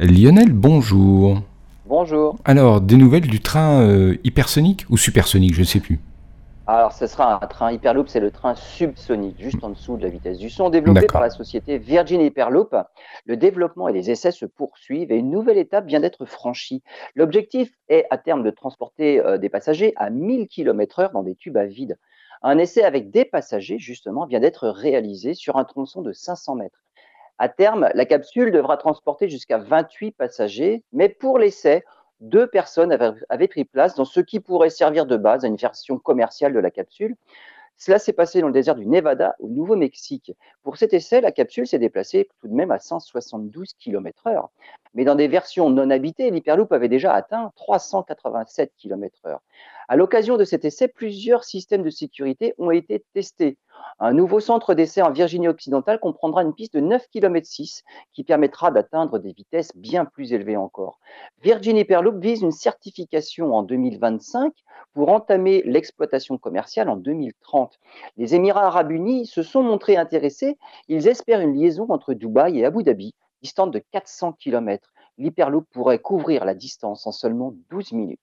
Lionel, bonjour. Bonjour. Alors, des nouvelles du train euh, hypersonique ou supersonique, je ne sais plus. Alors, ce sera un train Hyperloop, c'est le train subsonique, juste en dessous de la vitesse du son, développé par la société Virgin Hyperloop. Le développement et les essais se poursuivent et une nouvelle étape vient d'être franchie. L'objectif est à terme de transporter euh, des passagers à 1000 km/h dans des tubes à vide. Un essai avec des passagers, justement, vient d'être réalisé sur un tronçon de 500 mètres. À terme, la capsule devra transporter jusqu'à 28 passagers, mais pour l'essai, deux personnes avaient, pris place dans ce qui pourrait servir de base à une version commerciale de la capsule. Cela s'est passé dans le désert du Nevada au Nouveau-Mexique. Pour cet essai, la capsule s'est déplacée tout de même à 172 km/h. Mais dans des versions non habitées, l'Hyperloop avait déjà atteint 387 km/h. À l'occasion de cet essai, plusieurs systèmes de sécurité ont été testés. Un nouveau centre d'essai en Virginie occidentale comprendra une piste de 9 km 6 qui permettra d'atteindre des vitesses bien plus élevées encore. Virgin Hyperloop vise une certification en 2025 pour entamer l'exploitation commerciale en 2030. Les Émirats arabes unis se sont montrés intéressés. Ils espèrent une liaison entre Dubaï et Abu Dhabi, distante de 400 km. L'Hyperloop pourrait couvrir la distance en seulement 12 minutes.